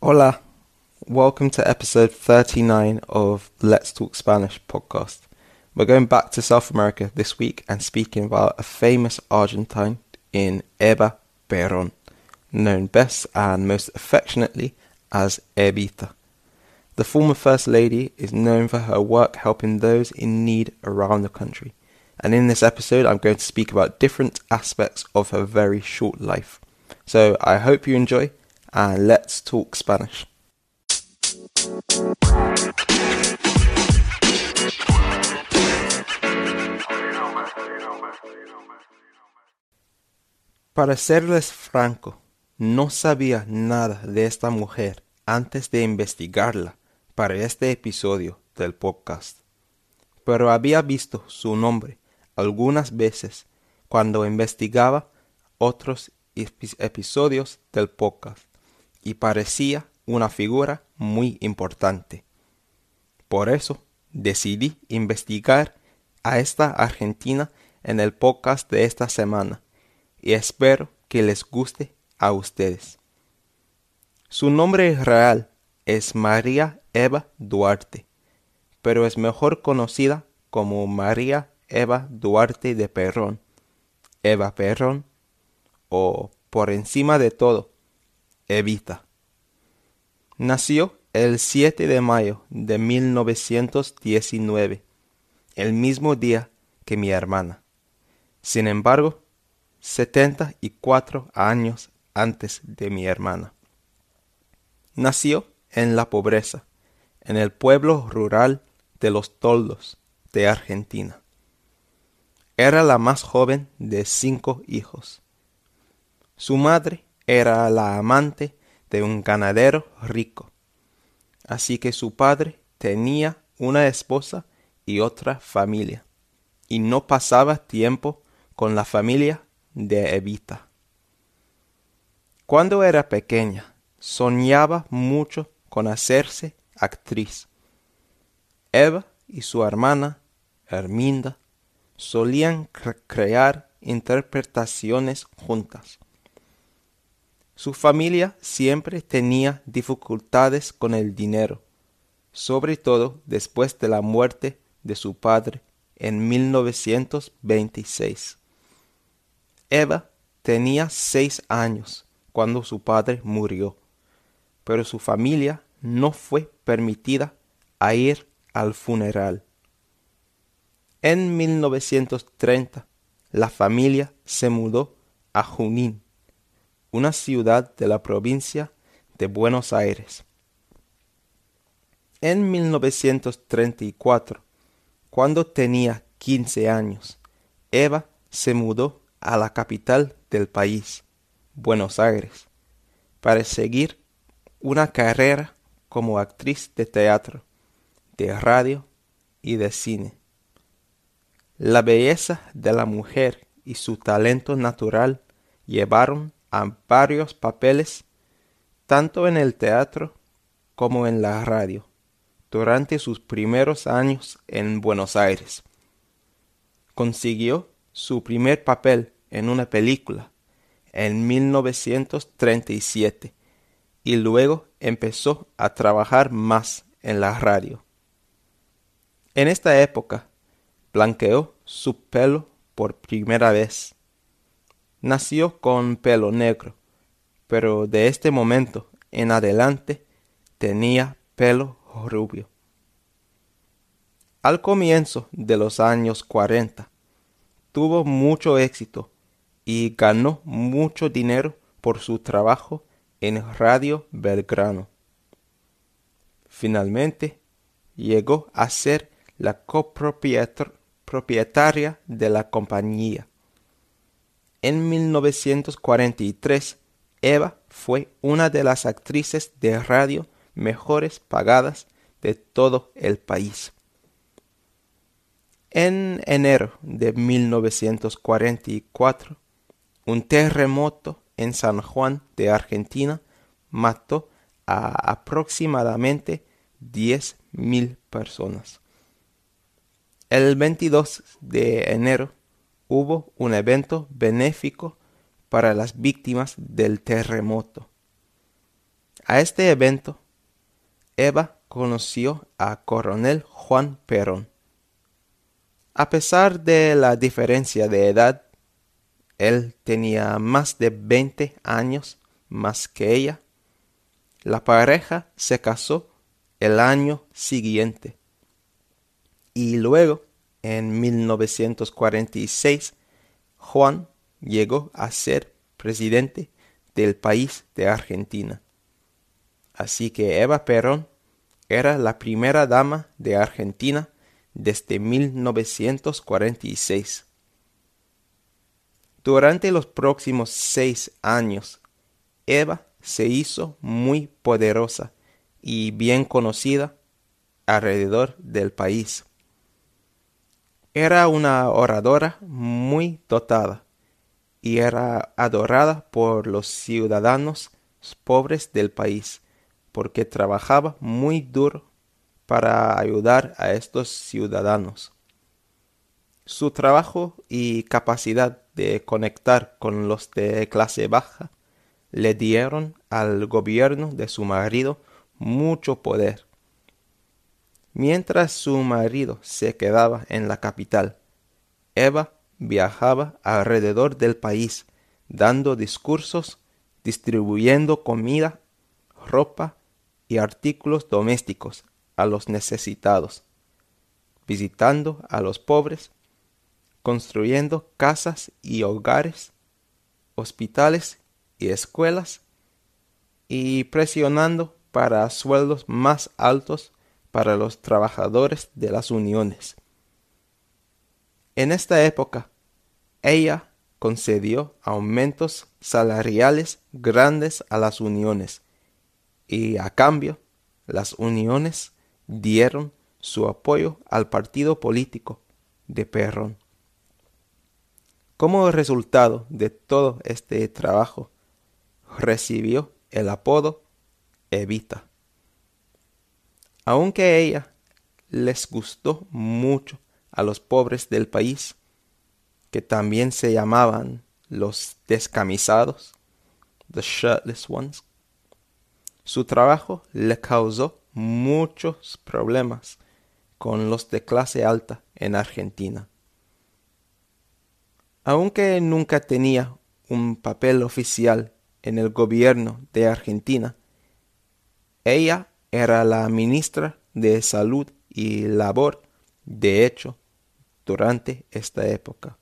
Hola, welcome to episode 39 of Let's Talk Spanish podcast. We're going back to South America this week and speaking about a famous Argentine in Eva Perón, known best and most affectionately as Evita. The former First Lady is known for her work helping those in need around the country. And in this episode, I'm going to speak about different aspects of her very short life. So I hope you enjoy, and let's talk Spanish. Para serles franco, no sabía nada de esta mujer antes de investigarla para este episodio del podcast, pero había visto su nombre algunas veces cuando investigaba otros episodios del podcast y parecía una figura muy importante. Por eso decidí investigar a esta argentina en el podcast de esta semana y espero que les guste a ustedes. Su nombre real es María Eva Duarte, pero es mejor conocida como María Eva Duarte de Perrón, Eva Perrón, o por encima de todo, Evita. Nació el 7 de mayo de 1919, el mismo día que mi hermana. Sin embargo, 74 años antes de mi hermana. Nació en la pobreza, en el pueblo rural de los Toldos de Argentina. Era la más joven de cinco hijos. Su madre era la amante de un ganadero rico, así que su padre tenía una esposa y otra familia, y no pasaba tiempo con la familia de Evita. Cuando era pequeña, soñaba mucho con hacerse actriz. Eva y su hermana, Herminda, solían crear interpretaciones juntas. Su familia siempre tenía dificultades con el dinero, sobre todo después de la muerte de su padre en 1926. Eva tenía seis años cuando su padre murió, pero su familia no fue permitida a ir al funeral. En 1930, la familia se mudó a Junín, una ciudad de la provincia de Buenos Aires. En 1934, cuando tenía 15 años, Eva se mudó a la capital del país, Buenos Aires, para seguir una carrera como actriz de teatro, de radio y de cine. La belleza de la mujer y su talento natural llevaron varios papeles tanto en el teatro como en la radio durante sus primeros años en Buenos Aires. Consiguió su primer papel en una película en 1937 y luego empezó a trabajar más en la radio. En esta época blanqueó su pelo por primera vez. Nació con pelo negro, pero de este momento en adelante tenía pelo rubio. Al comienzo de los años 40, tuvo mucho éxito y ganó mucho dinero por su trabajo en Radio Belgrano. Finalmente, llegó a ser la copropietaria de la compañía. En 1943, Eva fue una de las actrices de radio mejores pagadas de todo el país. En enero de 1944, un terremoto en San Juan de Argentina mató a aproximadamente 10.000 personas. El 22 de enero hubo un evento benéfico para las víctimas del terremoto. A este evento, Eva conoció a Coronel Juan Perón. A pesar de la diferencia de edad, él tenía más de 20 años más que ella. La pareja se casó el año siguiente. Y luego, en 1946, Juan llegó a ser presidente del país de Argentina. Así que Eva Perón era la primera dama de Argentina desde 1946. Durante los próximos seis años, Eva se hizo muy poderosa y bien conocida alrededor del país. Era una oradora muy dotada y era adorada por los ciudadanos pobres del país porque trabajaba muy duro para ayudar a estos ciudadanos. Su trabajo y capacidad de conectar con los de clase baja le dieron al gobierno de su marido mucho poder. Mientras su marido se quedaba en la capital, Eva viajaba alrededor del país dando discursos, distribuyendo comida, ropa y artículos domésticos a los necesitados, visitando a los pobres, construyendo casas y hogares, hospitales y escuelas, y presionando para sueldos más altos para los trabajadores de las uniones. En esta época, ella concedió aumentos salariales grandes a las uniones y a cambio las uniones dieron su apoyo al partido político de Perrón. Como resultado de todo este trabajo, recibió el apodo Evita. Aunque ella les gustó mucho a los pobres del país, que también se llamaban los descamisados, the shirtless ones, su trabajo le causó muchos problemas con los de clase alta en Argentina. Aunque nunca tenía un papel oficial en el gobierno de Argentina, ella era la ministra de Salud y Labor, de hecho, durante esta época.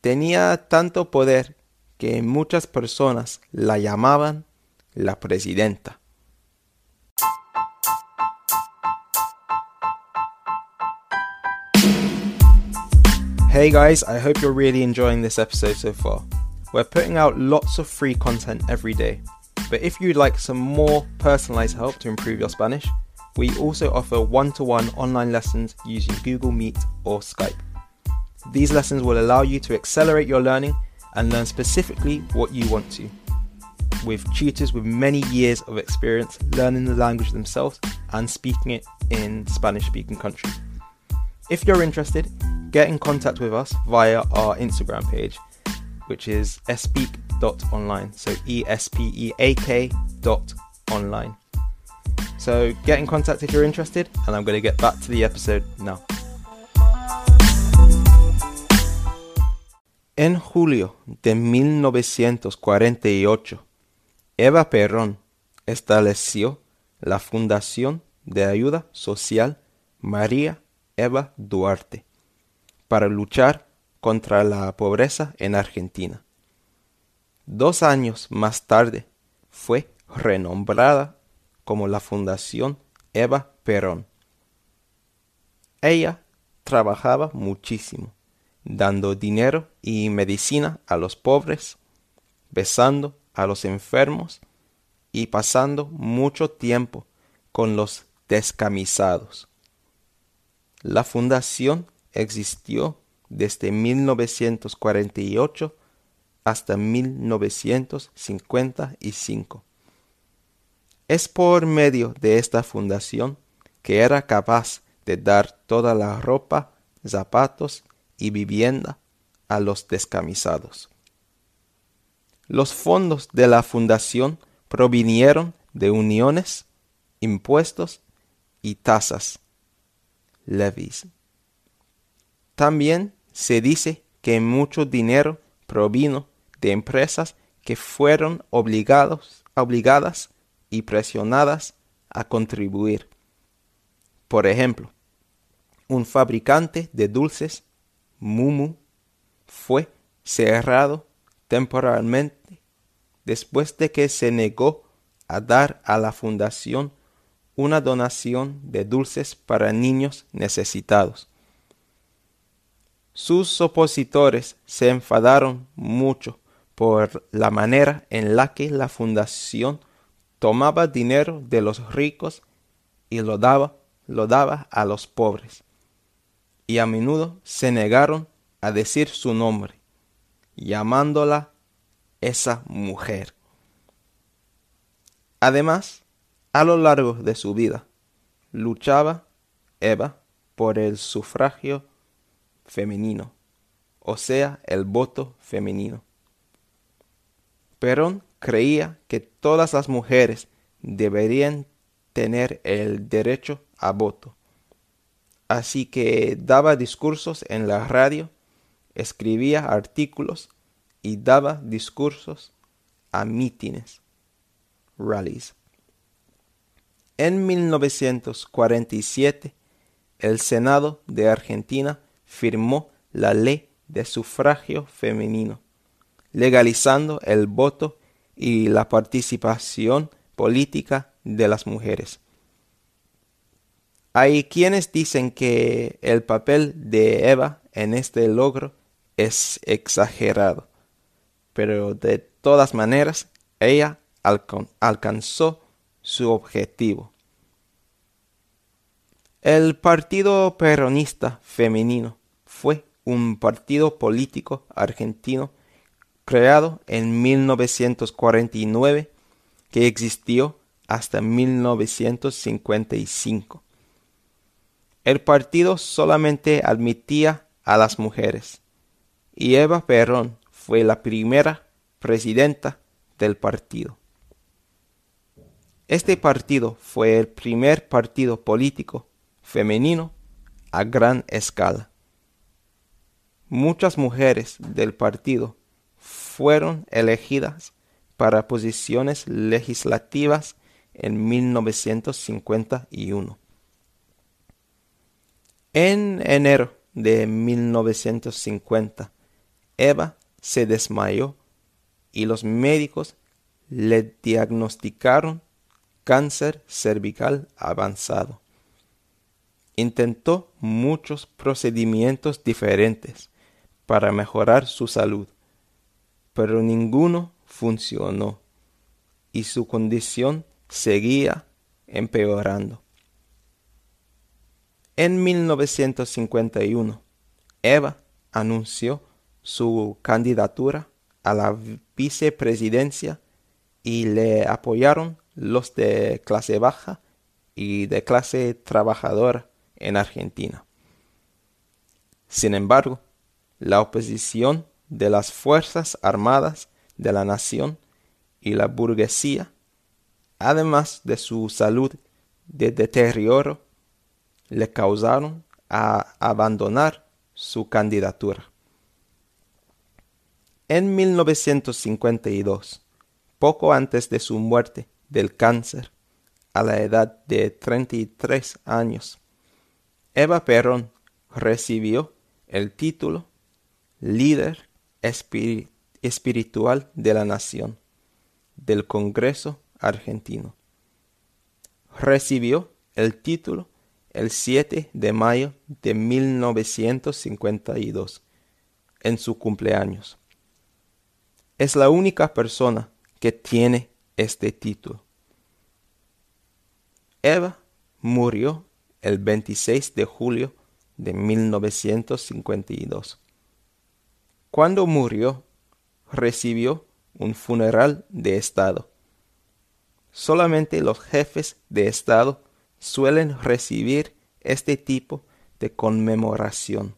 Tenía tanto poder que muchas personas la llamaban la presidenta. Hey guys, I hope you're really enjoying this episode so far. We're putting out lots of free content every day, but if you'd like some more personalized help to improve your Spanish, we also offer one to one online lessons using Google Meet or Skype. These lessons will allow you to accelerate your learning and learn specifically what you want to with tutors with many years of experience learning the language themselves and speaking it in Spanish speaking countries. If you're interested, get in contact with us via our Instagram page, which is espeak.online. So E S P E A K dot online. So get in contact if you're interested, and I'm going to get back to the episode now. En julio de 1948, Eva Perón estableció la Fundación de Ayuda Social María Eva Duarte para luchar contra la pobreza en Argentina. Dos años más tarde fue renombrada como la Fundación Eva Perón. Ella trabajaba muchísimo, dando dinero y medicina a los pobres, besando a los enfermos y pasando mucho tiempo con los descamisados. La fundación existió desde 1948 hasta 1955. Es por medio de esta fundación que era capaz de dar toda la ropa, zapatos y vivienda a los descamisados. Los fondos de la fundación provinieron de uniones, impuestos y tasas, levies. También se dice que mucho dinero provino de empresas que fueron obligados, obligadas y presionadas a contribuir. Por ejemplo, un fabricante de dulces, Mumu, fue cerrado temporalmente después de que se negó a dar a la fundación una donación de dulces para niños necesitados. Sus opositores se enfadaron mucho por la manera en la que la fundación tomaba dinero de los ricos y lo daba, lo daba a los pobres. Y a menudo se negaron a decir su nombre, llamándola esa mujer. Además, a lo largo de su vida, luchaba Eva por el sufragio femenino, o sea, el voto femenino. Perón creía que todas las mujeres deberían tener el derecho a voto. Así que daba discursos en la radio, escribía artículos y daba discursos a mítines, rallies. En 1947, el Senado de Argentina firmó la ley de sufragio femenino, legalizando el voto y la participación política de las mujeres. Hay quienes dicen que el papel de Eva en este logro es exagerado, pero de todas maneras ella alcanzó su objetivo. El Partido Peronista Femenino fue un partido político argentino creado en 1949 que existió hasta 1955. El partido solamente admitía a las mujeres y Eva Perón fue la primera presidenta del partido. Este partido fue el primer partido político femenino a gran escala. Muchas mujeres del partido fueron elegidas para posiciones legislativas en 1951. En enero de 1950, Eva se desmayó y los médicos le diagnosticaron cáncer cervical avanzado. Intentó muchos procedimientos diferentes para mejorar su salud, pero ninguno funcionó y su condición seguía empeorando. En 1951, Eva anunció su candidatura a la vicepresidencia y le apoyaron los de clase baja y de clase trabajadora en Argentina. Sin embargo, la oposición de las Fuerzas Armadas de la nación y la burguesía, además de su salud de deterioro, le causaron a abandonar su candidatura. En 1952, poco antes de su muerte del cáncer, a la edad de 33 años, Eva Perón recibió el título líder espiritual de la nación del Congreso argentino. Recibió el título el 7 de mayo de 1952, en su cumpleaños. Es la única persona que tiene este título. Eva murió el 26 de julio de 1952. Cuando murió, recibió un funeral de Estado. Solamente los jefes de Estado suelen recibir este tipo de conmemoración.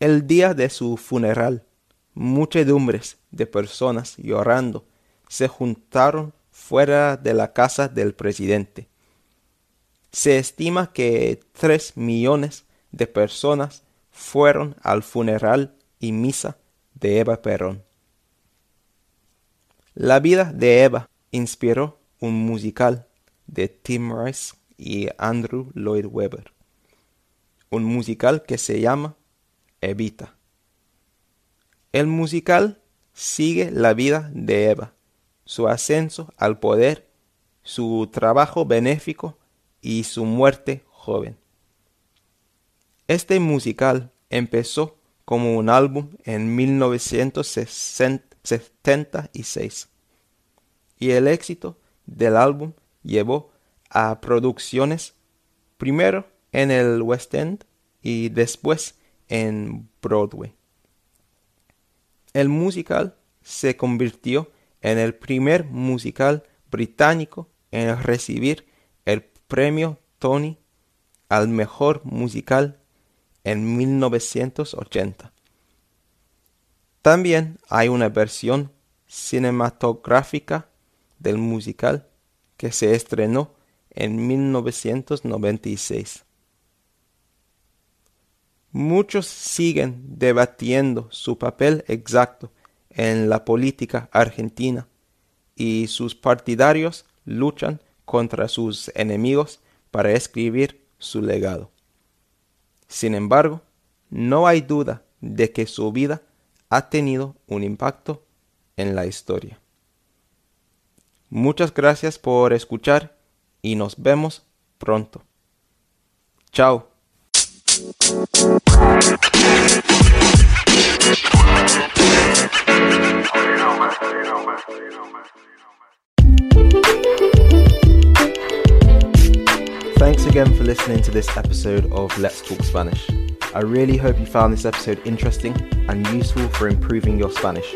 El día de su funeral, muchedumbres de personas llorando se juntaron fuera de la casa del presidente. Se estima que tres millones de personas fueron al funeral y misa de Eva Perón. La vida de Eva inspiró un musical de Tim Rice y Andrew Lloyd Webber, un musical que se llama Evita. El musical sigue la vida de Eva, su ascenso al poder, su trabajo benéfico y su muerte joven. Este musical empezó como un álbum en 1976 y el éxito del álbum llevó a producciones primero en el West End y después en Broadway. El musical se convirtió en el primer musical británico en recibir el premio Tony al mejor musical en 1980. También hay una versión cinematográfica del musical que se estrenó en 1996. Muchos siguen debatiendo su papel exacto en la política argentina y sus partidarios luchan contra sus enemigos para escribir su legado. Sin embargo, no hay duda de que su vida ha tenido un impacto en la historia. Muchas gracias por escuchar y nos vemos pronto. Chao. Thanks again for listening to this episode of Let's Talk Spanish. I really hope you found this episode interesting and useful for improving your Spanish.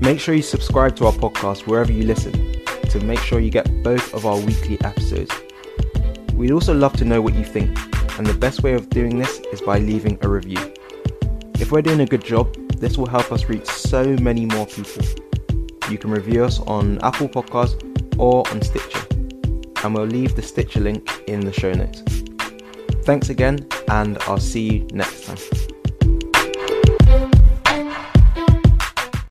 Make sure you subscribe to our podcast wherever you listen to make sure you get both of our weekly episodes. We'd also love to know what you think, and the best way of doing this is by leaving a review. If we're doing a good job, this will help us reach so many more people. You can review us on Apple Podcasts or on Stitcher, and we'll leave the Stitcher link in the show notes. Thanks again, and I'll see you next time.